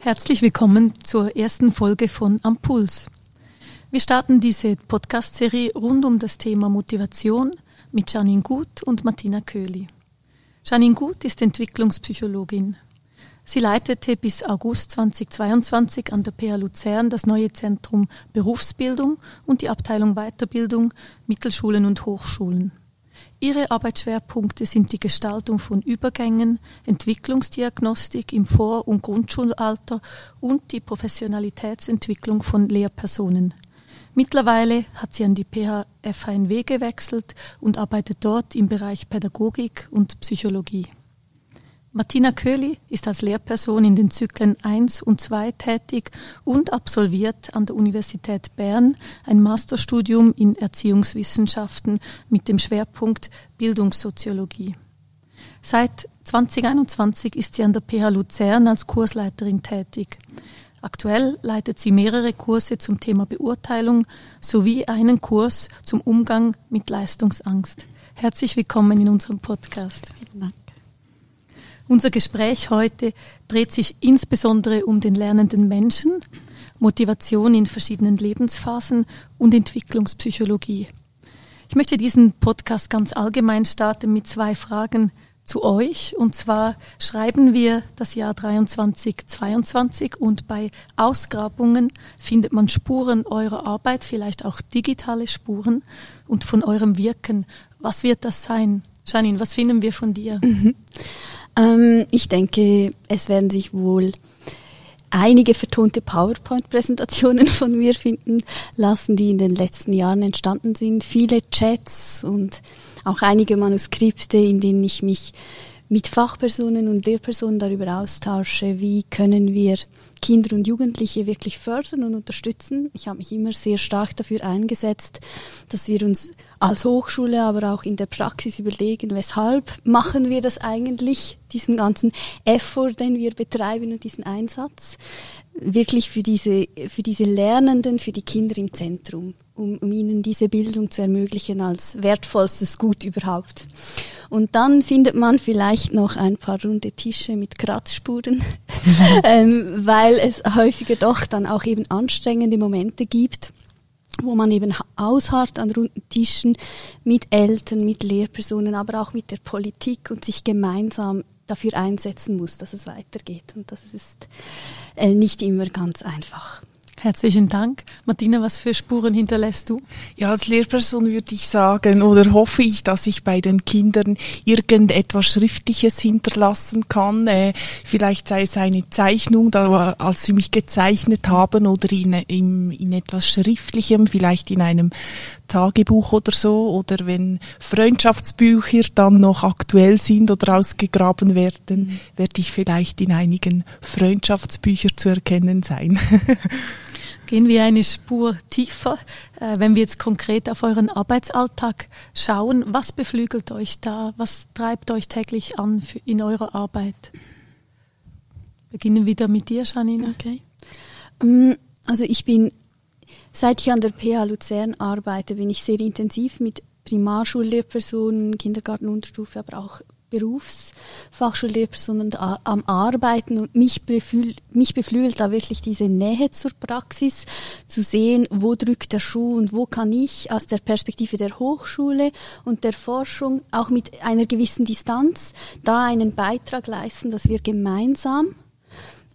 Herzlich willkommen zur ersten Folge von Ampuls. Wir starten diese Podcast-Serie rund um das Thema Motivation mit Janine Gut und Martina Köhli. Janine Gut ist Entwicklungspsychologin. Sie leitete bis August 2022 an der PH Luzern das neue Zentrum Berufsbildung und die Abteilung Weiterbildung, Mittelschulen und Hochschulen. Ihre Arbeitsschwerpunkte sind die Gestaltung von Übergängen, Entwicklungsdiagnostik im Vor- und Grundschulalter und die Professionalitätsentwicklung von Lehrpersonen. Mittlerweile hat sie an die PH FHNW gewechselt und arbeitet dort im Bereich Pädagogik und Psychologie. Martina Köhli ist als Lehrperson in den Zyklen 1 und 2 tätig und absolviert an der Universität Bern ein Masterstudium in Erziehungswissenschaften mit dem Schwerpunkt Bildungssoziologie. Seit 2021 ist sie an der PH Luzern als Kursleiterin tätig. Aktuell leitet sie mehrere Kurse zum Thema Beurteilung sowie einen Kurs zum Umgang mit Leistungsangst. Herzlich willkommen in unserem Podcast. Vielen Dank. Unser Gespräch heute dreht sich insbesondere um den lernenden Menschen, Motivation in verschiedenen Lebensphasen und Entwicklungspsychologie. Ich möchte diesen Podcast ganz allgemein starten mit zwei Fragen zu euch. Und zwar schreiben wir das Jahr 23, 22 und bei Ausgrabungen findet man Spuren eurer Arbeit, vielleicht auch digitale Spuren und von eurem Wirken. Was wird das sein? Janine, was finden wir von dir? Mhm. Ähm, ich denke, es werden sich wohl einige vertonte PowerPoint-Präsentationen von mir finden lassen, die in den letzten Jahren entstanden sind. Viele Chats und auch einige Manuskripte, in denen ich mich mit Fachpersonen und Lehrpersonen darüber austausche, wie können wir Kinder und Jugendliche wirklich fördern und unterstützen. Ich habe mich immer sehr stark dafür eingesetzt, dass wir uns als Hochschule, aber auch in der Praxis überlegen, weshalb machen wir das eigentlich, diesen ganzen Effort, den wir betreiben und diesen Einsatz wirklich für diese, für diese Lernenden, für die Kinder im Zentrum, um, um ihnen diese Bildung zu ermöglichen als wertvollstes Gut überhaupt. Und dann findet man vielleicht noch ein paar runde Tische mit Kratzspuren, ähm, weil es häufiger doch dann auch eben anstrengende Momente gibt wo man eben ausharrt an runden Tischen mit Eltern, mit Lehrpersonen, aber auch mit der Politik und sich gemeinsam dafür einsetzen muss, dass es weitergeht. Und das ist äh, nicht immer ganz einfach. Herzlichen Dank. Martina, was für Spuren hinterlässt du? Ja, als Lehrperson würde ich sagen oder hoffe ich, dass ich bei den Kindern irgendetwas Schriftliches hinterlassen kann. Äh, vielleicht sei es eine Zeichnung, da, als sie mich gezeichnet haben oder in, in, in etwas Schriftlichem, vielleicht in einem Tagebuch oder so oder wenn Freundschaftsbücher dann noch aktuell sind oder ausgegraben werden, mhm. werde ich vielleicht in einigen Freundschaftsbüchern zu erkennen sein. Gehen wir eine Spur tiefer. Äh, wenn wir jetzt konkret auf euren Arbeitsalltag schauen, was beflügelt euch da? Was treibt euch täglich an in eurer Arbeit? Beginnen wieder mit dir, Janine. Okay. Ähm, also ich bin Seit ich an der PH Luzern arbeite, bin ich sehr intensiv mit Primarschullehrpersonen, Kindergartenunterstufe, aber auch Berufsfachschullehrpersonen am Arbeiten und mich, befühl, mich beflügelt da wirklich diese Nähe zur Praxis, zu sehen, wo drückt der Schuh und wo kann ich aus der Perspektive der Hochschule und der Forschung auch mit einer gewissen Distanz da einen Beitrag leisten, dass wir gemeinsam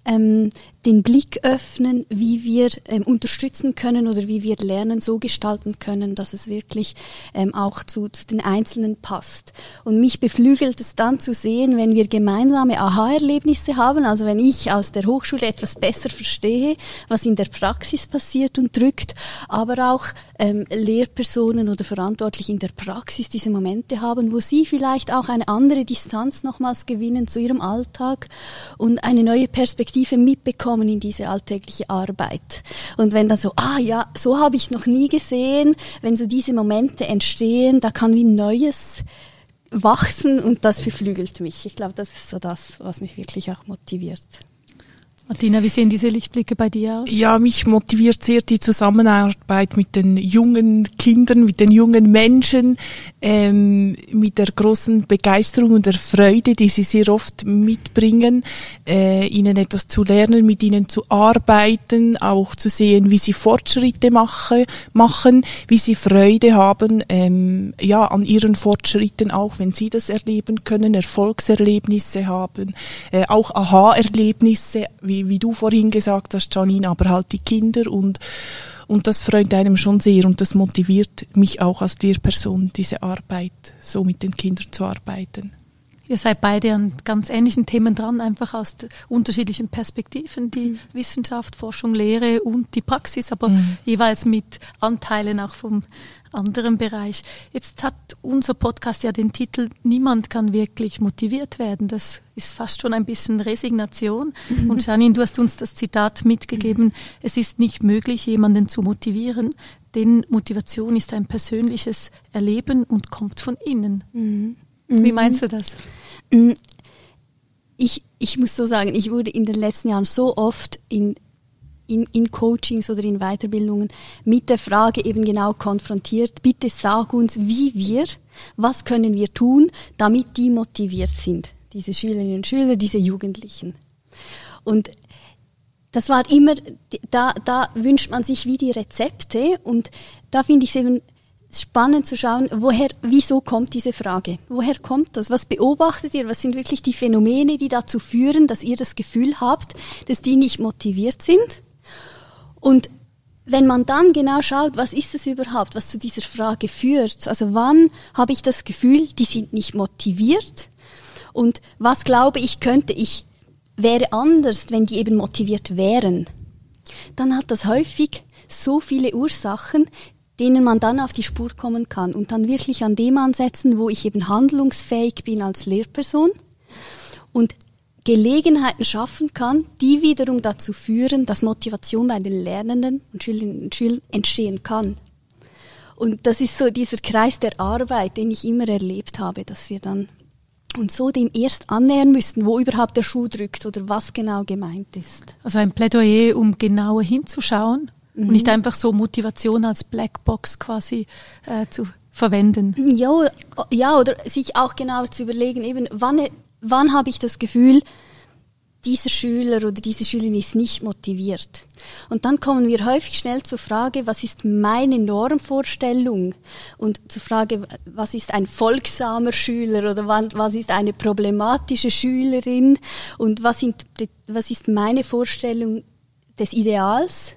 ähm, den Blick öffnen, wie wir ähm, unterstützen können oder wie wir Lernen so gestalten können, dass es wirklich ähm, auch zu, zu den Einzelnen passt. Und mich beflügelt es dann zu sehen, wenn wir gemeinsame Aha-Erlebnisse haben, also wenn ich aus der Hochschule etwas besser verstehe, was in der Praxis passiert und drückt, aber auch ähm, Lehrpersonen oder Verantwortliche in der Praxis diese Momente haben, wo sie vielleicht auch eine andere Distanz nochmals gewinnen zu ihrem Alltag und eine neue Perspektive mitbekommen reinkommen in diese alltägliche Arbeit. Und wenn dann so, ah ja, so habe ich noch nie gesehen, wenn so diese Momente entstehen, da kann wie Neues wachsen und das beflügelt mich. Ich glaube, das ist so das, was mich wirklich auch motiviert. Martina, wie sehen diese Lichtblicke bei dir aus? Ja, mich motiviert sehr die Zusammenarbeit mit den jungen Kindern, mit den jungen Menschen, ähm, mit der großen Begeisterung und der Freude, die sie sehr oft mitbringen, äh, ihnen etwas zu lernen, mit ihnen zu arbeiten, auch zu sehen, wie sie Fortschritte mache, machen, wie sie Freude haben, ähm, ja, an ihren Fortschritten, auch wenn sie das erleben können, Erfolgserlebnisse haben, äh, auch Aha-Erlebnisse, wie du vorhin gesagt hast, Janine, aber halt die Kinder und und das freut einem schon sehr und das motiviert mich auch als Lehrperson, diese Arbeit, so mit den Kindern zu arbeiten. Ihr seid beide an ganz ähnlichen Themen dran, einfach aus unterschiedlichen Perspektiven, die mhm. Wissenschaft, Forschung, Lehre und die Praxis, aber mhm. jeweils mit Anteilen auch vom anderen Bereich. Jetzt hat unser Podcast ja den Titel Niemand kann wirklich motiviert werden. Das ist fast schon ein bisschen Resignation. Mhm. Und Janine, du hast uns das Zitat mitgegeben, es ist nicht möglich, jemanden zu motivieren, denn Motivation ist ein persönliches Erleben und kommt von innen. Mhm. Wie mhm. meinst du das? Mm, ich, ich muss so sagen, ich wurde in den letzten Jahren so oft in, in, in Coachings oder in Weiterbildungen mit der Frage eben genau konfrontiert, bitte sag uns, wie wir, was können wir tun, damit die motiviert sind, diese Schülerinnen und Schüler, diese Jugendlichen. Und das war immer, da, da wünscht man sich wie die Rezepte und da finde ich es eben spannend zu schauen, woher, wieso kommt diese Frage? Woher kommt das? Was beobachtet ihr? Was sind wirklich die Phänomene, die dazu führen, dass ihr das Gefühl habt, dass die nicht motiviert sind? Und wenn man dann genau schaut, was ist es überhaupt, was zu dieser Frage führt? Also wann habe ich das Gefühl, die sind nicht motiviert? Und was glaube ich, könnte ich, wäre anders, wenn die eben motiviert wären? Dann hat das häufig so viele Ursachen, denen man dann auf die Spur kommen kann und dann wirklich an dem ansetzen, wo ich eben handlungsfähig bin als Lehrperson und Gelegenheiten schaffen kann, die wiederum dazu führen, dass Motivation bei den Lernenden und Schülerinnen und Schülern entstehen kann. Und das ist so dieser Kreis der Arbeit, den ich immer erlebt habe, dass wir dann uns so dem erst annähern müssten, wo überhaupt der Schuh drückt oder was genau gemeint ist. Also ein Plädoyer, um genauer hinzuschauen mhm. und nicht einfach so Motivation als Blackbox quasi äh, zu verwenden. Ja, ja, oder sich auch genau zu überlegen, eben wann, wann habe ich das Gefühl, dieser Schüler oder diese Schülerin ist nicht motiviert. Und dann kommen wir häufig schnell zur Frage, was ist meine Normvorstellung? Und zur Frage, was ist ein folgsamer Schüler oder was ist eine problematische Schülerin? Und was, was ist meine Vorstellung des Ideals?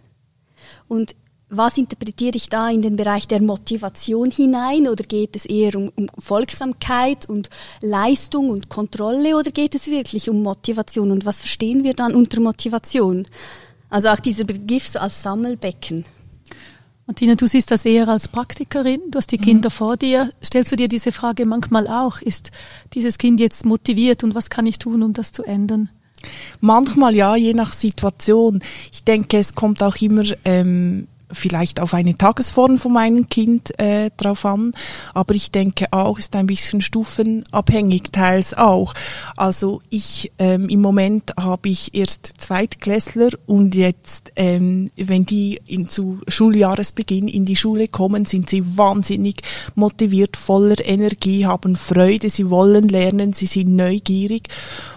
Und was interpretiere ich da in den Bereich der Motivation hinein? Oder geht es eher um, um, Folgsamkeit und Leistung und Kontrolle? Oder geht es wirklich um Motivation? Und was verstehen wir dann unter Motivation? Also auch dieser Begriff so als Sammelbecken. Martina, du siehst das eher als Praktikerin. Du hast die Kinder mhm. vor dir. Stellst du dir diese Frage manchmal auch? Ist dieses Kind jetzt motiviert und was kann ich tun, um das zu ändern? Manchmal ja, je nach Situation. Ich denke, es kommt auch immer ähm, vielleicht auf eine Tagesform von meinem Kind äh, drauf an, aber ich denke auch, ist ein bisschen stufenabhängig, teils auch. Also ich ähm, im Moment habe ich erst Zweitklässler und jetzt, ähm, wenn die in, zu Schuljahresbeginn in die Schule kommen, sind sie wahnsinnig motiviert, voller Energie, haben Freude, sie wollen lernen, sie sind neugierig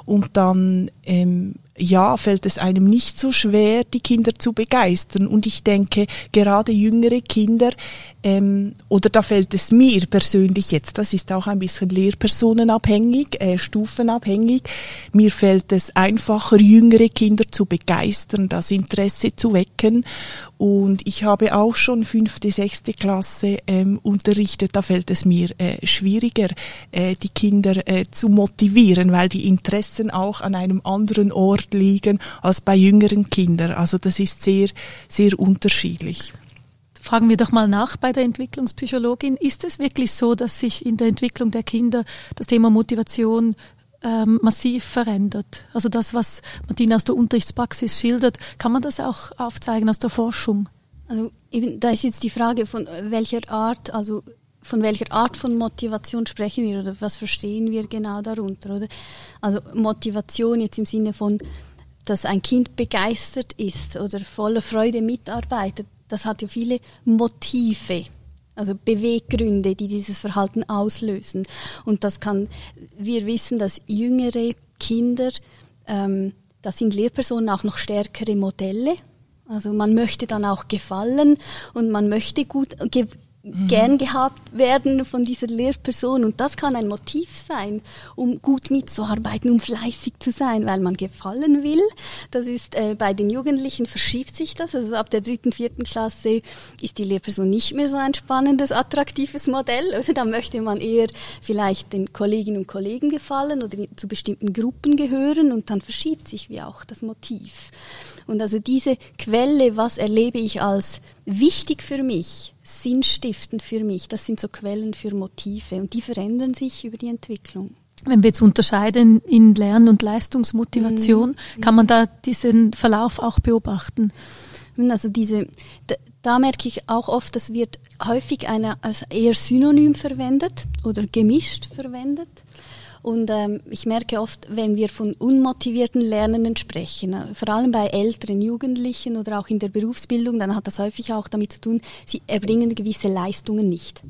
und dann ähm, ja, fällt es einem nicht so schwer, die Kinder zu begeistern. Und ich denke, gerade jüngere Kinder, ähm, oder da fällt es mir persönlich jetzt, das ist auch ein bisschen lehrpersonenabhängig, äh, stufenabhängig, mir fällt es einfacher, jüngere Kinder zu begeistern, das Interesse zu wecken. Und ich habe auch schon fünfte, sechste Klasse ähm, unterrichtet. Da fällt es mir äh, schwieriger, äh, die Kinder äh, zu motivieren, weil die Interessen auch an einem anderen Ort liegen als bei jüngeren Kindern. Also das ist sehr, sehr unterschiedlich. Fragen wir doch mal nach bei der Entwicklungspsychologin. Ist es wirklich so, dass sich in der Entwicklung der Kinder das Thema Motivation ähm, massiv verändert. Also das, was Martina aus der Unterrichtspraxis schildert, kann man das auch aufzeigen aus der Forschung? Also eben, da ist jetzt die Frage von welcher Art, also von welcher Art von Motivation sprechen wir oder was verstehen wir genau darunter, oder? Also Motivation jetzt im Sinne von dass ein Kind begeistert ist oder voller Freude mitarbeitet, das hat ja viele Motive also Beweggründe, die dieses Verhalten auslösen. Und das kann, wir wissen, dass jüngere Kinder, ähm, da sind Lehrpersonen auch noch stärkere Modelle. Also man möchte dann auch gefallen und man möchte gut. Gern gehabt werden von dieser Lehrperson. Und das kann ein Motiv sein, um gut mitzuarbeiten, um fleißig zu sein, weil man gefallen will. Das ist äh, bei den Jugendlichen verschiebt sich das. Also ab der dritten, vierten Klasse ist die Lehrperson nicht mehr so ein spannendes, attraktives Modell. Also da möchte man eher vielleicht den Kolleginnen und Kollegen gefallen oder zu bestimmten Gruppen gehören und dann verschiebt sich wie auch das Motiv. Und also diese Quelle, was erlebe ich als wichtig für mich, sinnstiftend für mich, das sind so Quellen für Motive und die verändern sich über die Entwicklung. Wenn wir jetzt unterscheiden in Lern- und Leistungsmotivation, mhm. kann man da diesen Verlauf auch beobachten? Also diese, da, da merke ich auch oft, das wird häufig eine, als eher synonym verwendet oder gemischt verwendet. Und ähm, ich merke oft, wenn wir von unmotivierten Lernenden sprechen, äh, vor allem bei älteren Jugendlichen oder auch in der Berufsbildung, dann hat das häufig auch damit zu tun, sie erbringen gewisse Leistungen nicht.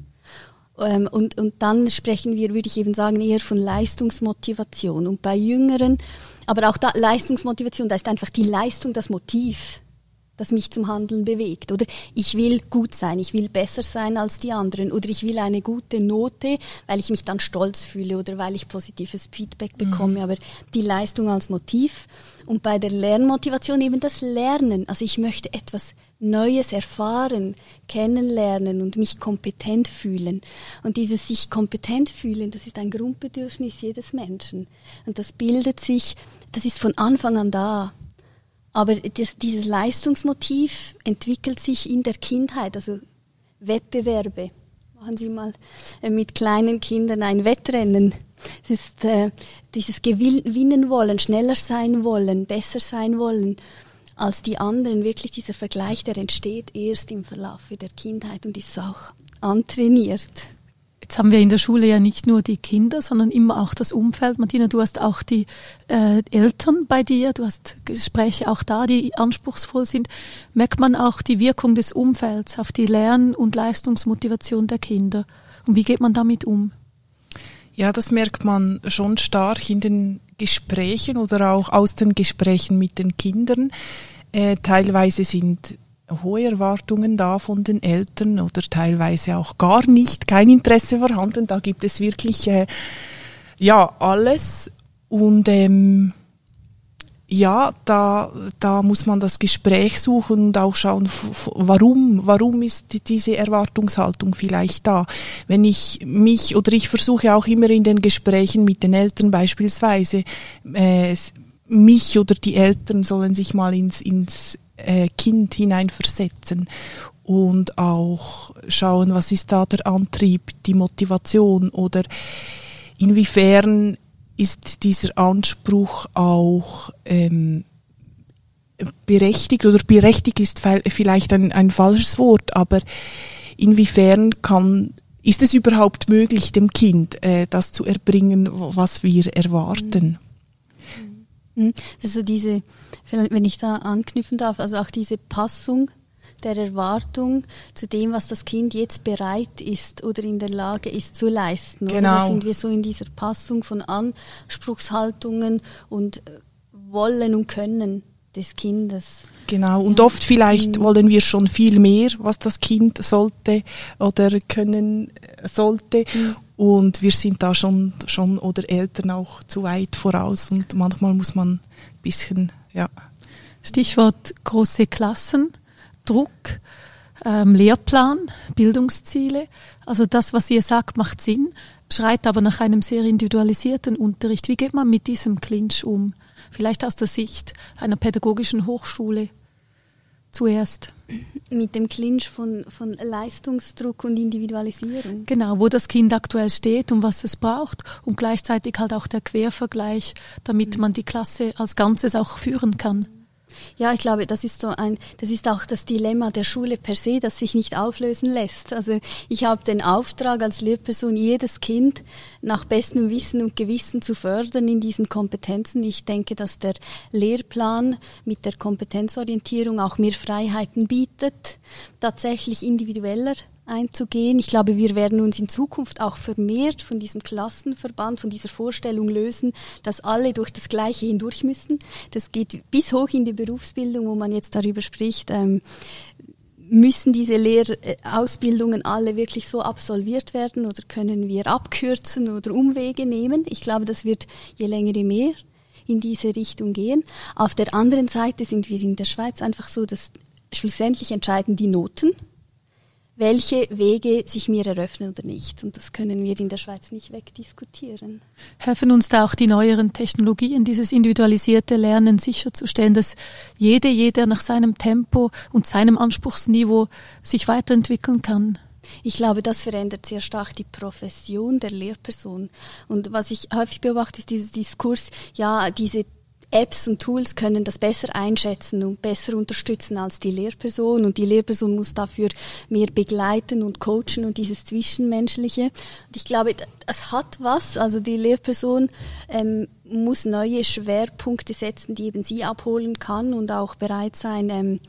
Ähm, und, und dann sprechen wir, würde ich eben sagen, eher von Leistungsmotivation. Und bei Jüngeren, aber auch da Leistungsmotivation, da ist einfach die Leistung das Motiv das mich zum Handeln bewegt. Oder ich will gut sein, ich will besser sein als die anderen. Oder ich will eine gute Note, weil ich mich dann stolz fühle oder weil ich positives Feedback bekomme. Mhm. Aber die Leistung als Motiv. Und bei der Lernmotivation eben das Lernen. Also ich möchte etwas Neues erfahren, kennenlernen und mich kompetent fühlen. Und dieses sich kompetent fühlen, das ist ein Grundbedürfnis jedes Menschen. Und das bildet sich, das ist von Anfang an da. Aber das, dieses Leistungsmotiv entwickelt sich in der Kindheit, also Wettbewerbe. Machen Sie mal äh, mit kleinen Kindern ein Wettrennen. Es ist äh, dieses Gewinnen wollen, schneller sein wollen, besser sein wollen als die anderen. Wirklich dieser Vergleich, der entsteht erst im Verlauf der Kindheit und ist auch antrainiert. Jetzt haben wir in der Schule ja nicht nur die Kinder, sondern immer auch das Umfeld. Martina, du hast auch die äh, Eltern bei dir, du hast Gespräche auch da, die anspruchsvoll sind. Merkt man auch die Wirkung des Umfelds auf die Lern- und Leistungsmotivation der Kinder? Und wie geht man damit um? Ja, das merkt man schon stark in den Gesprächen oder auch aus den Gesprächen mit den Kindern. Äh, teilweise sind hohe Erwartungen da von den Eltern oder teilweise auch gar nicht, kein Interesse vorhanden. Da gibt es wirklich äh, ja alles und ähm, ja, da, da muss man das Gespräch suchen und auch schauen, warum, warum ist diese Erwartungshaltung vielleicht da. Wenn ich mich oder ich versuche auch immer in den Gesprächen mit den Eltern beispielsweise, äh, mich oder die Eltern sollen sich mal ins, ins äh, Kind hineinversetzen und auch schauen, was ist da der Antrieb, die Motivation oder inwiefern ist dieser Anspruch auch ähm, berechtigt oder berechtigt ist vielleicht ein, ein falsches Wort, aber inwiefern kann ist es überhaupt möglich, dem Kind äh, das zu erbringen, was wir erwarten? Mhm. Das ist so diese wenn ich da anknüpfen darf, also auch diese Passung der Erwartung zu dem, was das Kind jetzt bereit ist oder in der Lage ist zu leisten. Genau. Oder? Da sind wir so in dieser Passung von Anspruchshaltungen und äh, Wollen und Können des Kindes. Genau, und ja. oft vielleicht mhm. wollen wir schon viel mehr, was das Kind sollte oder können äh, sollte. Mhm. Und wir sind da schon, schon oder Eltern auch zu weit voraus und manchmal muss man ein bisschen ja. Stichwort große Klassen, Druck, ähm, Lehrplan, Bildungsziele. Also das, was ihr sagt, macht Sinn, schreit aber nach einem sehr individualisierten Unterricht. Wie geht man mit diesem Clinch um? Vielleicht aus der Sicht einer pädagogischen Hochschule zuerst. Mit dem Clinch von, von Leistungsdruck und Individualisierung. Genau, wo das Kind aktuell steht und was es braucht und gleichzeitig halt auch der Quervergleich, damit mhm. man die Klasse als Ganzes auch führen kann. Ja, ich glaube, das ist so ein, das ist auch das Dilemma der Schule per se, das sich nicht auflösen lässt. Also ich habe den Auftrag als Lehrperson, jedes Kind nach bestem Wissen und Gewissen zu fördern in diesen Kompetenzen. Ich denke, dass der Lehrplan mit der Kompetenzorientierung auch mehr Freiheiten bietet, tatsächlich individueller einzugehen. Ich glaube, wir werden uns in Zukunft auch vermehrt von diesem Klassenverband, von dieser Vorstellung lösen, dass alle durch das Gleiche hindurch müssen. Das geht bis hoch in die Berufsbildung, wo man jetzt darüber spricht, ähm, müssen diese Lehrausbildungen alle wirklich so absolviert werden oder können wir abkürzen oder Umwege nehmen? Ich glaube, das wird je länger, je mehr in diese Richtung gehen. Auf der anderen Seite sind wir in der Schweiz einfach so, dass schlussendlich entscheiden die Noten welche Wege sich mir eröffnen oder nicht. Und das können wir in der Schweiz nicht wegdiskutieren. Helfen uns da auch die neueren Technologien, dieses individualisierte Lernen sicherzustellen, dass jede, jeder nach seinem Tempo und seinem Anspruchsniveau sich weiterentwickeln kann? Ich glaube, das verändert sehr stark die Profession der Lehrperson. Und was ich häufig beobachte, ist dieses Diskurs, ja, diese Apps und Tools können das besser einschätzen und besser unterstützen als die Lehrperson und die Lehrperson muss dafür mehr begleiten und coachen und dieses Zwischenmenschliche. Und ich glaube, das hat was. Also die Lehrperson ähm, muss neue Schwerpunkte setzen, die eben sie abholen kann und auch bereit sein, ähm,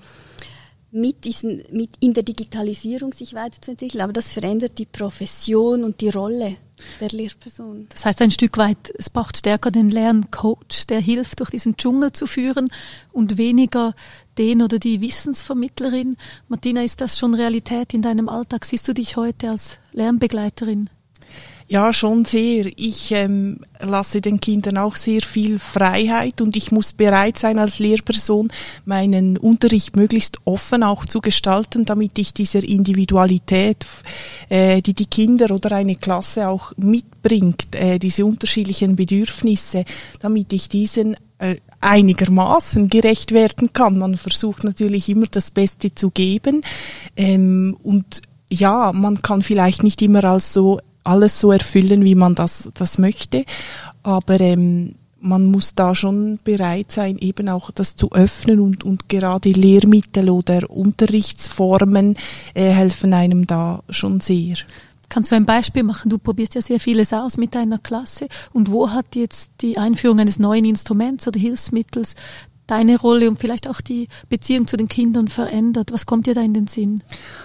mit diesen, mit in der Digitalisierung sich weiterzuentwickeln. Aber das verändert die Profession und die Rolle der Lehrperson. Das heißt ein Stück weit, es braucht stärker den Lerncoach, der hilft, durch diesen Dschungel zu führen und weniger den oder die Wissensvermittlerin. Martina, ist das schon Realität in deinem Alltag? Siehst du dich heute als Lernbegleiterin? Ja, schon sehr. Ich ähm, lasse den Kindern auch sehr viel Freiheit und ich muss bereit sein als Lehrperson, meinen Unterricht möglichst offen auch zu gestalten, damit ich dieser Individualität, äh, die die Kinder oder eine Klasse auch mitbringt, äh, diese unterschiedlichen Bedürfnisse, damit ich diesen äh, einigermaßen gerecht werden kann. Man versucht natürlich immer das Beste zu geben ähm, und ja, man kann vielleicht nicht immer als so alles so erfüllen, wie man das, das möchte. Aber ähm, man muss da schon bereit sein, eben auch das zu öffnen und, und gerade Lehrmittel oder Unterrichtsformen äh, helfen einem da schon sehr. Kannst du ein Beispiel machen? Du probierst ja sehr vieles aus mit deiner Klasse. Und wo hat jetzt die Einführung eines neuen Instruments oder Hilfsmittels deine Rolle und vielleicht auch die Beziehung zu den Kindern verändert? Was kommt dir da in den Sinn?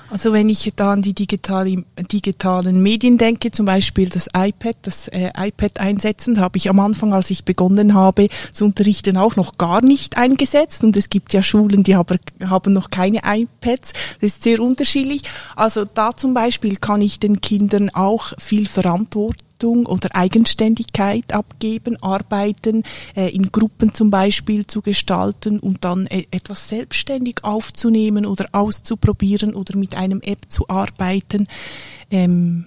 Also wenn ich da an die digitale, digitalen Medien denke, zum Beispiel das iPad, das äh, iPad einsetzen, habe ich am Anfang, als ich begonnen habe zu unterrichten, auch noch gar nicht eingesetzt. Und es gibt ja Schulen, die haben, haben noch keine iPads. Das ist sehr unterschiedlich. Also da zum Beispiel kann ich den Kindern auch viel Verantwortung Verantwortung oder Eigenständigkeit abgeben, arbeiten, äh, in Gruppen zum Beispiel zu gestalten und dann äh, etwas selbstständig aufzunehmen oder auszuprobieren oder mit einem App zu arbeiten. Ähm,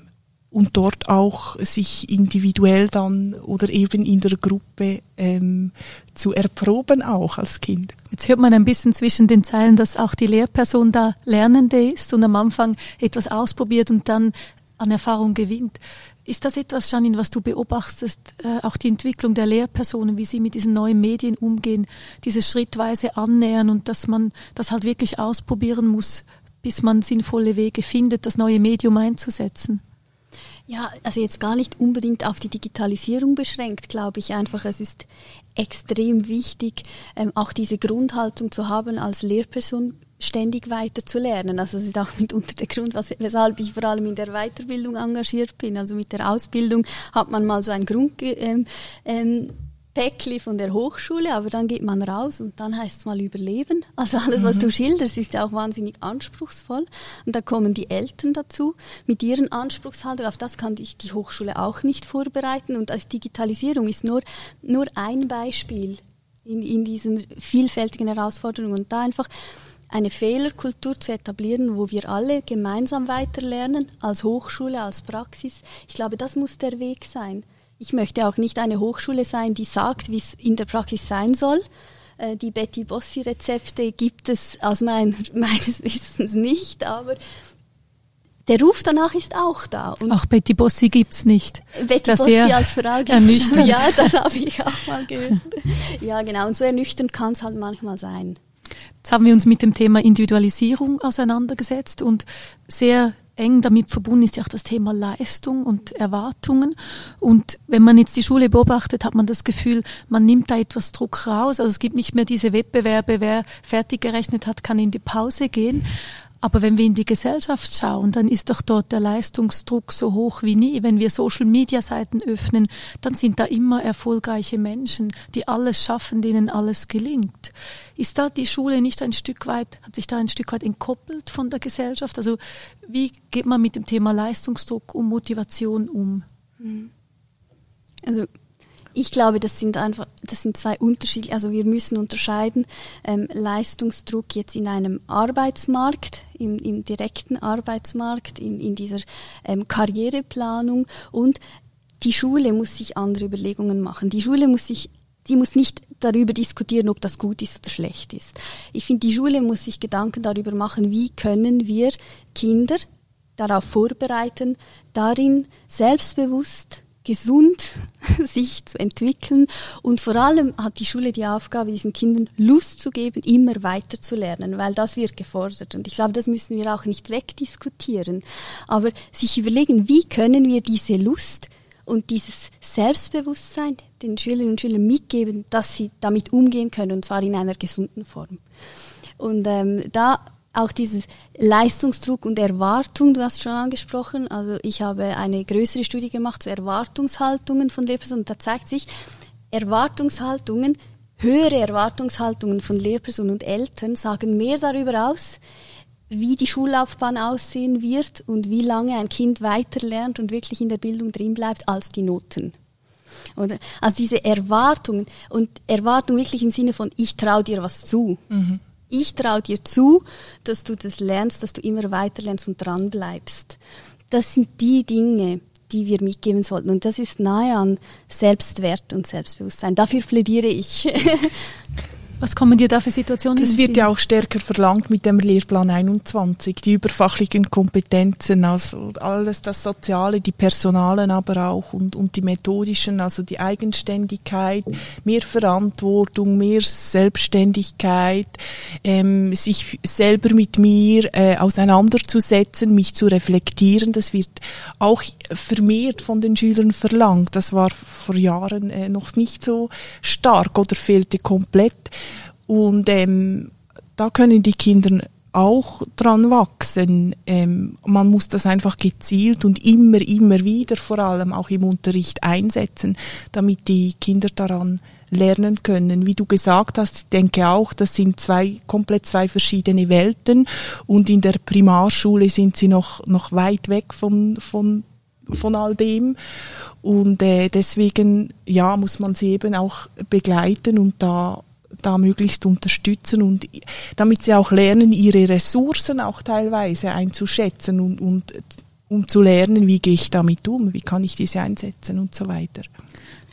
und dort auch sich individuell dann oder eben in der Gruppe ähm, zu erproben auch als Kind. Jetzt hört man ein bisschen zwischen den Zeilen, dass auch die Lehrperson da Lernende ist und am Anfang etwas ausprobiert und dann an Erfahrung gewinnt. Ist das etwas, Janine, was du beobachtest, äh, auch die Entwicklung der Lehrpersonen, wie sie mit diesen neuen Medien umgehen, dieses schrittweise annähern und dass man das halt wirklich ausprobieren muss, bis man sinnvolle Wege findet, das neue Medium einzusetzen? Ja, also jetzt gar nicht unbedingt auf die Digitalisierung beschränkt, glaube ich einfach. Es ist extrem wichtig, ähm, auch diese Grundhaltung zu haben als Lehrperson ständig weiter zu lernen. Also das ist auch mitunter der Grund, was, weshalb ich vor allem in der Weiterbildung engagiert bin. Also mit der Ausbildung hat man mal so ein Grund, ähm, ähm, Päckli von der Hochschule, aber dann geht man raus und dann heißt es mal überleben. Also alles, was mhm. du schilderst, ist ja auch wahnsinnig anspruchsvoll. Und da kommen die Eltern dazu mit ihren Anspruchshaltungen. Auf das kann dich die Hochschule auch nicht vorbereiten. Und als Digitalisierung ist nur, nur ein Beispiel in, in diesen vielfältigen Herausforderungen. Und da einfach eine Fehlerkultur zu etablieren, wo wir alle gemeinsam weiterlernen, als Hochschule, als Praxis. Ich glaube, das muss der Weg sein. Ich möchte auch nicht eine Hochschule sein, die sagt, wie es in der Praxis sein soll. Äh, die Betty Bossi Rezepte gibt es aus mein, meines Wissens nicht, aber der Ruf danach ist auch da. Und auch Betty Bossi gibt es nicht. Betty Bossi als Frau gibt's Ja, das habe ich auch mal gehört. ja, genau. Und so ernüchternd kann es halt manchmal sein. Jetzt haben wir uns mit dem Thema Individualisierung auseinandergesetzt und sehr eng damit verbunden ist ja auch das Thema Leistung und Erwartungen. Und wenn man jetzt die Schule beobachtet, hat man das Gefühl, man nimmt da etwas Druck raus. Also es gibt nicht mehr diese Wettbewerbe, wer fertig gerechnet hat, kann in die Pause gehen. Aber wenn wir in die Gesellschaft schauen, dann ist doch dort der Leistungsdruck so hoch wie nie. Wenn wir Social-Media-Seiten öffnen, dann sind da immer erfolgreiche Menschen, die alles schaffen, denen alles gelingt. Ist da die Schule nicht ein Stück weit, hat sich da ein Stück weit entkoppelt von der Gesellschaft? Also wie geht man mit dem Thema Leistungsdruck und Motivation um? Also ich glaube, das sind einfach, das sind zwei Unterschiede. Also wir müssen unterscheiden ähm, Leistungsdruck jetzt in einem Arbeitsmarkt, im, im direkten Arbeitsmarkt, in, in dieser ähm, Karriereplanung und die Schule muss sich andere Überlegungen machen. Die Schule muss sich die muss nicht darüber diskutieren, ob das gut ist oder schlecht ist. Ich finde, die Schule muss sich Gedanken darüber machen, wie können wir Kinder darauf vorbereiten, darin selbstbewusst gesund sich zu entwickeln. Und vor allem hat die Schule die Aufgabe, diesen Kindern Lust zu geben, immer weiter zu lernen, weil das wird gefordert. Und ich glaube, das müssen wir auch nicht wegdiskutieren. Aber sich überlegen, wie können wir diese Lust und dieses Selbstbewusstsein den Schülerinnen und Schülern mitgeben, dass sie damit umgehen können, und zwar in einer gesunden Form. Und ähm, da auch dieses Leistungsdruck und Erwartung, du hast schon angesprochen. Also ich habe eine größere Studie gemacht zu Erwartungshaltungen von Lehrpersonen. Da zeigt sich, Erwartungshaltungen, höhere Erwartungshaltungen von Lehrpersonen und Eltern sagen mehr darüber aus, wie die Schullaufbahn aussehen wird und wie lange ein Kind weiterlernt und wirklich in der Bildung drin bleibt, als die Noten. Oder? Also diese Erwartungen und Erwartung wirklich im Sinne von, ich traue dir was zu. Mhm ich traue dir zu, dass du das lernst, dass du immer weiter lernst und dran bleibst. Das sind die Dinge, die wir mitgeben sollten. Und das ist nahe an Selbstwert und Selbstbewusstsein. Dafür plädiere ich. Was kommen dir da für Situationen? Das wird ja auch stärker verlangt mit dem Lehrplan 21, die überfachlichen Kompetenzen, also alles das Soziale, die Personalen aber auch und, und die methodischen, also die Eigenständigkeit, mehr Verantwortung, mehr Selbstständigkeit, ähm, sich selber mit mir äh, auseinanderzusetzen, mich zu reflektieren, das wird auch vermehrt von den Schülern verlangt. Das war vor Jahren äh, noch nicht so stark oder fehlte komplett. Und ähm, da können die Kinder auch dran wachsen. Ähm, man muss das einfach gezielt und immer, immer wieder vor allem auch im Unterricht einsetzen, damit die Kinder daran lernen können. Wie du gesagt hast, ich denke auch, das sind zwei komplett zwei verschiedene Welten und in der Primarschule sind sie noch noch weit weg von von von all dem. Und äh, deswegen ja muss man sie eben auch begleiten und da da möglichst unterstützen und damit sie auch lernen, ihre Ressourcen auch teilweise einzuschätzen und, und um zu lernen, wie gehe ich damit um, wie kann ich diese einsetzen und so weiter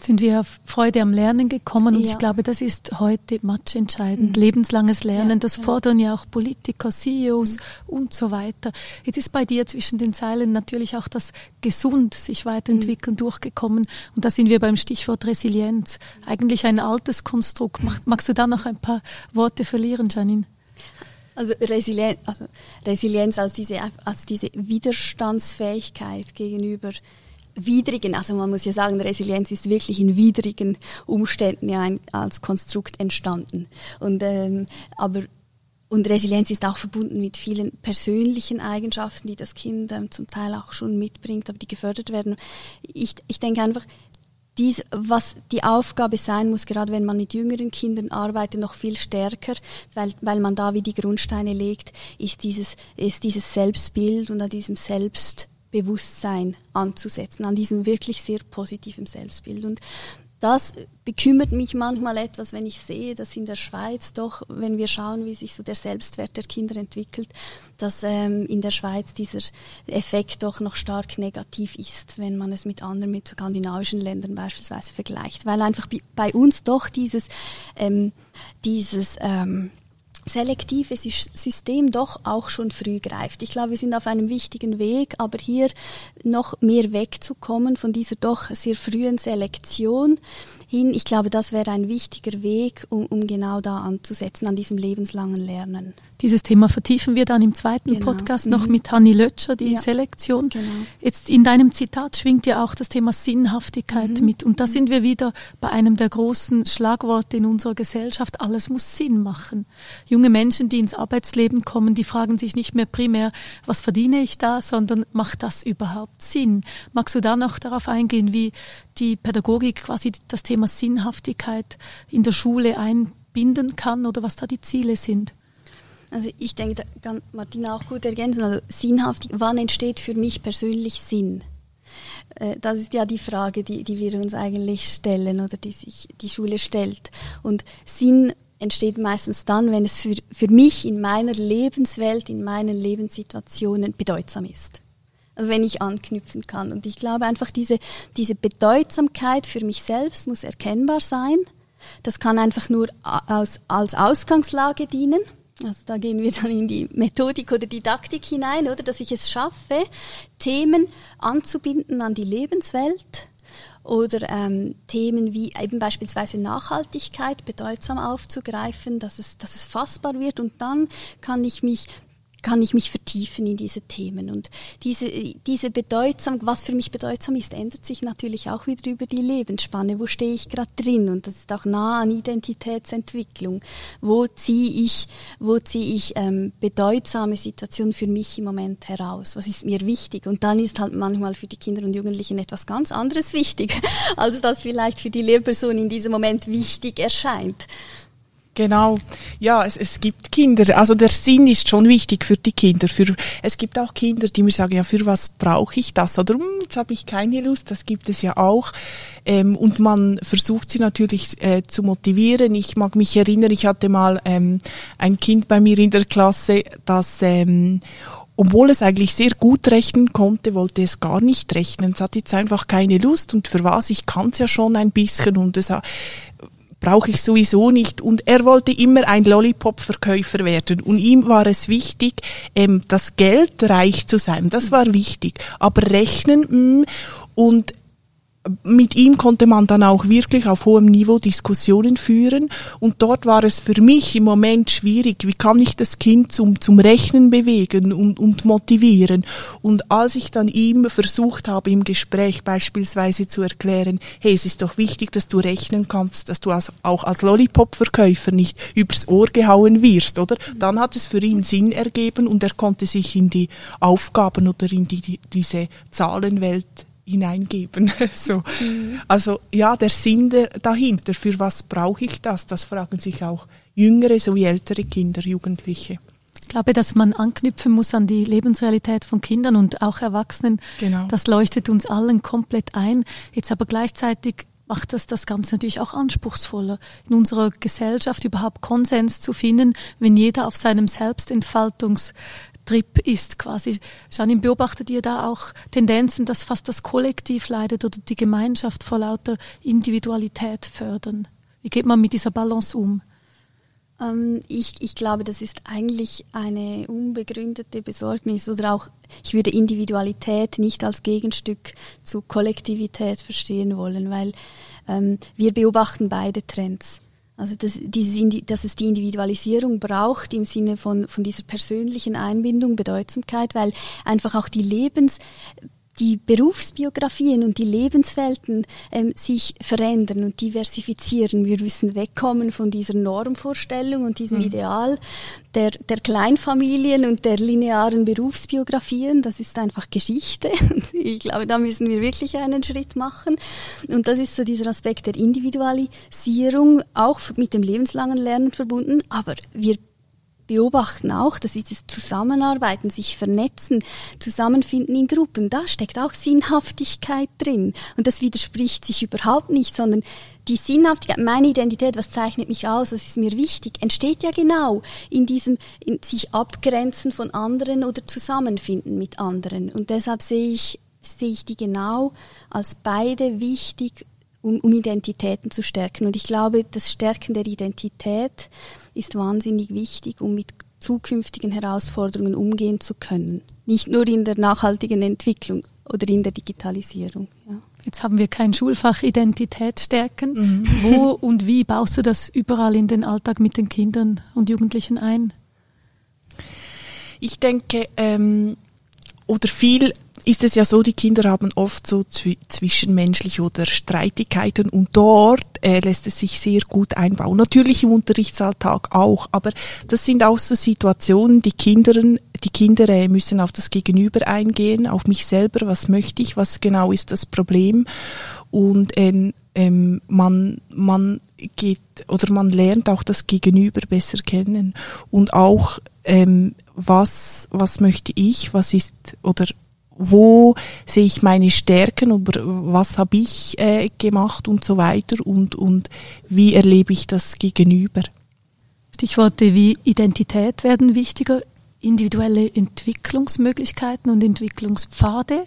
sind wir auf Freude am Lernen gekommen und ja. ich glaube, das ist heute matchentscheidend. Mhm. Lebenslanges Lernen, ja, das fordern ja auch Politiker, CEOs mhm. und so weiter. Jetzt ist bei dir zwischen den Zeilen natürlich auch das gesund sich weiterentwickeln mhm. durchgekommen und da sind wir beim Stichwort Resilienz. Eigentlich ein altes Konstrukt. Magst du da noch ein paar Worte verlieren, Janine? Also Resilienz, also Resilienz als diese, als diese Widerstandsfähigkeit gegenüber widrigen, also man muss ja sagen, Resilienz ist wirklich in widrigen Umständen ja ein, als Konstrukt entstanden. Und ähm, aber und Resilienz ist auch verbunden mit vielen persönlichen Eigenschaften, die das Kind ähm, zum Teil auch schon mitbringt, aber die gefördert werden. Ich, ich denke einfach, dies, was die Aufgabe sein muss, gerade wenn man mit jüngeren Kindern arbeitet, noch viel stärker, weil, weil man da wie die Grundsteine legt, ist dieses, ist dieses Selbstbild und an diesem Selbst Bewusstsein anzusetzen, an diesem wirklich sehr positiven Selbstbild. Und das bekümmert mich manchmal etwas, wenn ich sehe, dass in der Schweiz doch, wenn wir schauen, wie sich so der Selbstwert der Kinder entwickelt, dass ähm, in der Schweiz dieser Effekt doch noch stark negativ ist, wenn man es mit anderen, mit skandinavischen Ländern beispielsweise vergleicht, weil einfach bei uns doch dieses, ähm, dieses ähm, selektive System doch auch schon früh greift. Ich glaube, wir sind auf einem wichtigen Weg, aber hier noch mehr wegzukommen von dieser doch sehr frühen Selektion hin. Ich glaube, das wäre ein wichtiger Weg, um, um genau da anzusetzen, an diesem lebenslangen Lernen. Dieses Thema vertiefen wir dann im zweiten genau. Podcast noch mhm. mit Hanni Lötscher, die ja. Selektion. Genau. Jetzt in deinem Zitat schwingt ja auch das Thema Sinnhaftigkeit mhm. mit. Und da sind wir wieder bei einem der großen Schlagworte in unserer Gesellschaft. Alles muss Sinn machen. Junge Menschen, die ins Arbeitsleben kommen, die fragen sich nicht mehr primär, was verdiene ich da, sondern macht das überhaupt Sinn? Magst du da noch darauf eingehen, wie die Pädagogik quasi das Thema Sinnhaftigkeit in der Schule einbinden kann oder was da die Ziele sind? Also ich denke, da kann Martina auch gut ergänzen. Also sinnhaftig, wann entsteht für mich persönlich Sinn? Äh, das ist ja die Frage, die, die wir uns eigentlich stellen oder die sich die Schule stellt. Und Sinn entsteht meistens dann, wenn es für, für mich in meiner Lebenswelt, in meinen Lebenssituationen bedeutsam ist. Also wenn ich anknüpfen kann. Und ich glaube einfach, diese, diese Bedeutsamkeit für mich selbst muss erkennbar sein. Das kann einfach nur als, als Ausgangslage dienen. Also da gehen wir dann in die Methodik oder Didaktik hinein, oder dass ich es schaffe, Themen anzubinden an die Lebenswelt oder ähm, Themen wie eben beispielsweise Nachhaltigkeit bedeutsam aufzugreifen, dass es, dass es fassbar wird und dann kann ich mich kann ich mich vertiefen in diese Themen. Und diese, diese bedeutsam, was für mich bedeutsam ist, ändert sich natürlich auch wieder über die Lebensspanne. Wo stehe ich gerade drin? Und das ist auch nah an Identitätsentwicklung. Wo ziehe ich, wo ziehe ich ähm, bedeutsame Situationen für mich im Moment heraus? Was ist mir wichtig? Und dann ist halt manchmal für die Kinder und Jugendlichen etwas ganz anderes wichtig, als das vielleicht für die Lehrperson in diesem Moment wichtig erscheint. Genau. Ja, es, es gibt Kinder. Also der Sinn ist schon wichtig für die Kinder. Für, es gibt auch Kinder, die mir sagen, ja, für was brauche ich das? Oder hm, jetzt habe ich keine Lust. Das gibt es ja auch. Ähm, und man versucht sie natürlich äh, zu motivieren. Ich mag mich erinnern, ich hatte mal ähm, ein Kind bei mir in der Klasse, das ähm, obwohl es eigentlich sehr gut rechnen konnte, wollte es gar nicht rechnen. Es hat jetzt einfach keine Lust und für was? Ich kann es ja schon ein bisschen und es brauche ich sowieso nicht. Und er wollte immer ein Lollipop-Verkäufer werden. Und ihm war es wichtig, ähm, das Geld reich zu sein. Das war wichtig. Aber rechnen mh, mm, und mit ihm konnte man dann auch wirklich auf hohem Niveau Diskussionen führen und dort war es für mich im Moment schwierig, wie kann ich das Kind zum, zum Rechnen bewegen und, und motivieren und als ich dann ihm versucht habe im Gespräch beispielsweise zu erklären, hey, es ist doch wichtig, dass du rechnen kannst, dass du als, auch als Lollipop-Verkäufer nicht übers Ohr gehauen wirst, oder? Dann hat es für ihn Sinn ergeben und er konnte sich in die Aufgaben oder in die, die diese Zahlenwelt hineingeben. so. Mhm. Also ja, der Sinn der, dahinter, für was brauche ich das? Das fragen sich auch jüngere sowie ältere Kinder, Jugendliche. Ich glaube, dass man anknüpfen muss an die Lebensrealität von Kindern und auch Erwachsenen. Genau. Das leuchtet uns allen komplett ein. Jetzt aber gleichzeitig macht das das Ganze natürlich auch anspruchsvoller, in unserer Gesellschaft überhaupt Konsens zu finden, wenn jeder auf seinem Selbstentfaltungs Trip ist quasi. Janine, beobachtet ihr da auch Tendenzen, dass fast das Kollektiv leidet oder die Gemeinschaft vor lauter Individualität fördern? Wie geht man mit dieser Balance um? Ähm, ich, ich glaube, das ist eigentlich eine unbegründete Besorgnis oder auch, ich würde Individualität nicht als Gegenstück zu Kollektivität verstehen wollen, weil ähm, wir beobachten beide Trends. Also dass, dieses, dass es die Individualisierung braucht im Sinne von, von dieser persönlichen Einbindung, Bedeutsamkeit, weil einfach auch die Lebens die Berufsbiografien und die Lebenswelten ähm, sich verändern und diversifizieren. Wir müssen wegkommen von dieser Normvorstellung und diesem mhm. Ideal der, der Kleinfamilien und der linearen Berufsbiografien. Das ist einfach Geschichte. ich glaube, da müssen wir wirklich einen Schritt machen. Und das ist so dieser Aspekt der Individualisierung, auch mit dem lebenslangen Lernen verbunden. Aber wir beobachten auch, dass dieses Zusammenarbeiten, sich vernetzen, Zusammenfinden in Gruppen, da steckt auch Sinnhaftigkeit drin. Und das widerspricht sich überhaupt nicht, sondern die Sinnhaftigkeit, meine Identität, was zeichnet mich aus, was ist mir wichtig, entsteht ja genau in diesem in sich abgrenzen von anderen oder Zusammenfinden mit anderen. Und deshalb sehe ich, sehe ich die genau als beide wichtig, um, um Identitäten zu stärken. Und ich glaube, das Stärken der Identität, ist wahnsinnig wichtig, um mit zukünftigen Herausforderungen umgehen zu können. Nicht nur in der nachhaltigen Entwicklung oder in der Digitalisierung. Ja. Jetzt haben wir kein Schulfach Identität stärken. Mhm. Wo und wie baust du das überall in den Alltag mit den Kindern und Jugendlichen ein? Ich denke, ähm, oder viel ist es ja so, die Kinder haben oft so zwischenmenschliche oder Streitigkeiten und dort äh, lässt es sich sehr gut einbauen. Natürlich im Unterrichtsalltag auch, aber das sind auch so Situationen, die Kinder, die Kinder äh, müssen auf das Gegenüber eingehen, auf mich selber, was möchte ich, was genau ist das Problem? Und äh, ähm, man, man geht oder man lernt auch das Gegenüber besser kennen. Und auch ähm, was, was möchte ich, was ist oder wo sehe ich meine Stärken oder was habe ich äh, gemacht und so weiter und, und wie erlebe ich das gegenüber. Stichworte wie Identität werden wichtiger, individuelle Entwicklungsmöglichkeiten und Entwicklungspfade,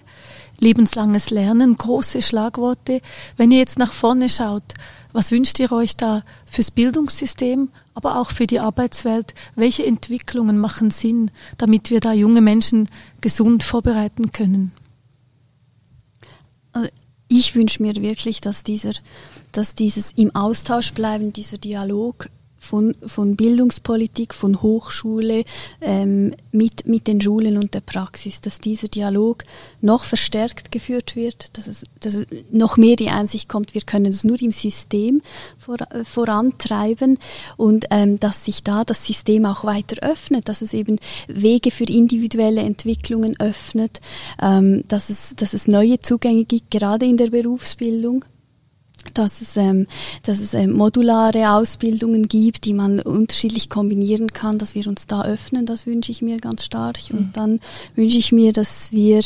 lebenslanges Lernen, große Schlagworte. Wenn ihr jetzt nach vorne schaut, was wünscht ihr euch da fürs Bildungssystem, aber auch für die Arbeitswelt? Welche Entwicklungen machen Sinn, damit wir da junge Menschen gesund vorbereiten können? Also ich wünsche mir wirklich, dass dieser, dass dieses im Austausch bleiben, dieser Dialog von, von Bildungspolitik, von Hochschule ähm, mit, mit den Schulen und der Praxis, dass dieser Dialog noch verstärkt geführt wird, dass es, dass es noch mehr die Einsicht kommt, wir können es nur im System vor, äh, vorantreiben und ähm, dass sich da das System auch weiter öffnet, dass es eben Wege für individuelle Entwicklungen öffnet, ähm, dass, es, dass es neue Zugänge gibt, gerade in der Berufsbildung dass es, ähm, dass es ähm, modulare Ausbildungen gibt, die man unterschiedlich kombinieren kann, dass wir uns da öffnen, das wünsche ich mir ganz stark. Und mhm. dann wünsche ich mir, dass wir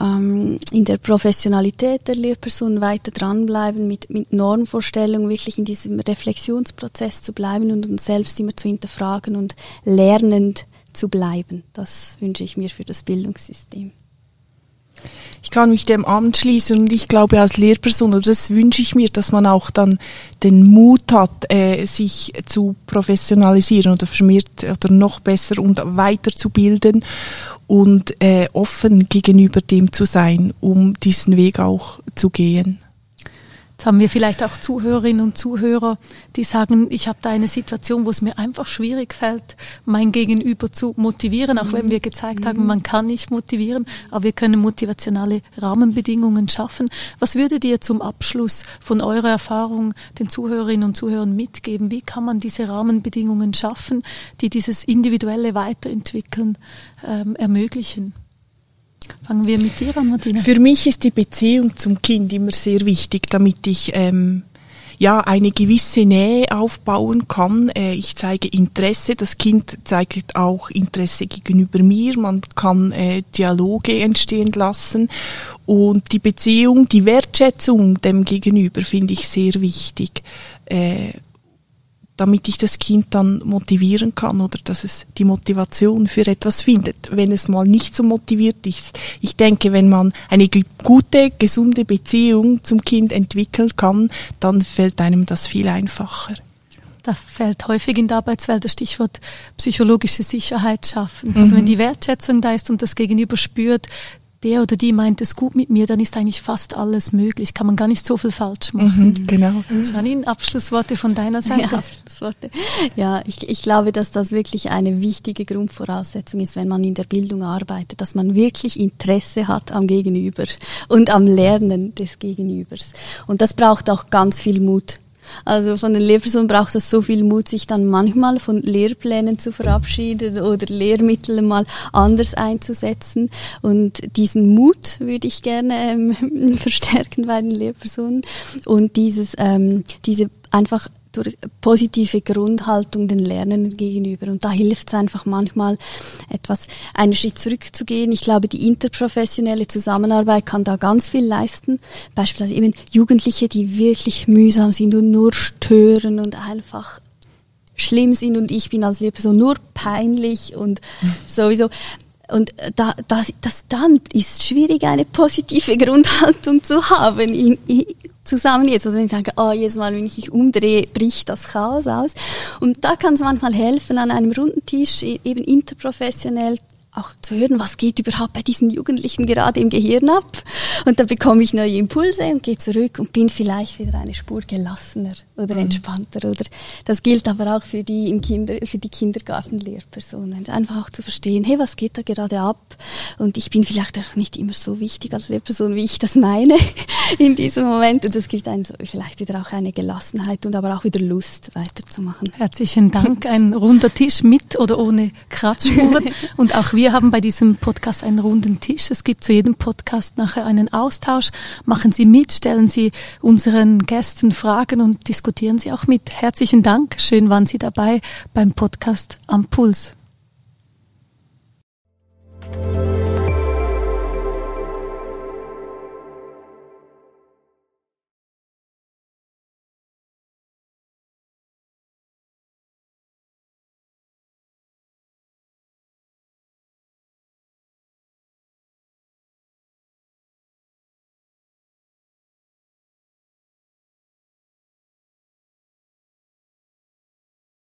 ähm, in der Professionalität der Lehrpersonen weiter dranbleiben, mit, mit Normvorstellungen wirklich in diesem Reflexionsprozess zu bleiben und uns selbst immer zu hinterfragen und lernend zu bleiben. Das wünsche ich mir für das Bildungssystem. Ich kann mich dem anschließen und ich glaube als Lehrperson, oder das wünsche ich mir, dass man auch dann den Mut hat, äh, sich zu professionalisieren oder vermehrt oder noch besser und weiterzubilden und äh, offen gegenüber dem zu sein, um diesen Weg auch zu gehen. Jetzt haben wir vielleicht auch Zuhörerinnen und Zuhörer, die sagen, ich habe da eine Situation, wo es mir einfach schwierig fällt, mein Gegenüber zu motivieren, auch wenn wir gezeigt haben, man kann nicht motivieren, aber wir können motivationale Rahmenbedingungen schaffen. Was würdet ihr zum Abschluss von eurer Erfahrung den Zuhörerinnen und Zuhörern mitgeben? Wie kann man diese Rahmenbedingungen schaffen, die dieses individuelle Weiterentwickeln ähm, ermöglichen? Fangen wir mit dir an, Martina. Für mich ist die Beziehung zum Kind immer sehr wichtig, damit ich ähm, ja eine gewisse Nähe aufbauen kann. Äh, ich zeige Interesse, das Kind zeigt auch Interesse gegenüber mir. Man kann äh, Dialoge entstehen lassen und die Beziehung, die Wertschätzung dem Gegenüber finde ich sehr wichtig. Äh, damit ich das Kind dann motivieren kann oder dass es die Motivation für etwas findet, wenn es mal nicht so motiviert ist. Ich denke, wenn man eine gute, gesunde Beziehung zum Kind entwickeln kann, dann fällt einem das viel einfacher. Da fällt häufig in der Arbeitswelt das Stichwort psychologische Sicherheit schaffen. Also mhm. wenn die Wertschätzung da ist und das Gegenüber spürt, der oder die meint es gut mit mir, dann ist eigentlich fast alles möglich. Kann man gar nicht so viel falsch machen. Mhm, genau. Janine, Abschlussworte von deiner Seite. Ja, Abschlussworte. Ja, ich, ich glaube, dass das wirklich eine wichtige Grundvoraussetzung ist, wenn man in der Bildung arbeitet, dass man wirklich Interesse hat am Gegenüber und am Lernen des Gegenübers. Und das braucht auch ganz viel Mut. Also von den Lehrpersonen braucht es so viel Mut, sich dann manchmal von Lehrplänen zu verabschieden oder Lehrmittel mal anders einzusetzen. Und diesen Mut würde ich gerne ähm, verstärken bei den Lehrpersonen. Und dieses, ähm, diese einfach durch positive Grundhaltung den Lernenden gegenüber. Und da hilft es einfach manchmal, etwas einen Schritt zurückzugehen. Ich glaube, die interprofessionelle Zusammenarbeit kann da ganz viel leisten. Beispielsweise eben Jugendliche, die wirklich mühsam sind und nur stören und einfach schlimm sind und ich bin als Lehrperson nur peinlich und sowieso. Und da, das, das dann ist schwierig, eine positive Grundhaltung zu haben in, in, zusammen jetzt. Also wenn ich sage, oh, jedes Mal, wenn ich mich umdrehe, bricht das Chaos aus. Und da kann es manchmal helfen, an einem runden Tisch e-, eben interprofessionell auch zu hören, was geht überhaupt bei diesen Jugendlichen gerade im Gehirn ab. Und dann bekomme ich neue Impulse und gehe zurück und bin vielleicht wieder eine Spur gelassener oder mhm. entspannter. Oder das gilt aber auch für die im Kinder, für die Kindergartenlehrpersonen. Einfach auch zu verstehen, hey, was geht da gerade ab? Und ich bin vielleicht auch nicht immer so wichtig als Lehrperson, wie ich das meine in diesem Moment. Und das gibt einen so vielleicht wieder auch eine Gelassenheit und aber auch wieder Lust, weiterzumachen. Herzlichen Dank. Ein runder Tisch mit oder ohne Kratzspuren. und auch wir wir haben bei diesem Podcast einen runden Tisch. Es gibt zu jedem Podcast nachher einen Austausch. Machen Sie mit, stellen Sie unseren Gästen Fragen und diskutieren Sie auch mit. Herzlichen Dank. Schön waren Sie dabei beim Podcast am Puls. Musik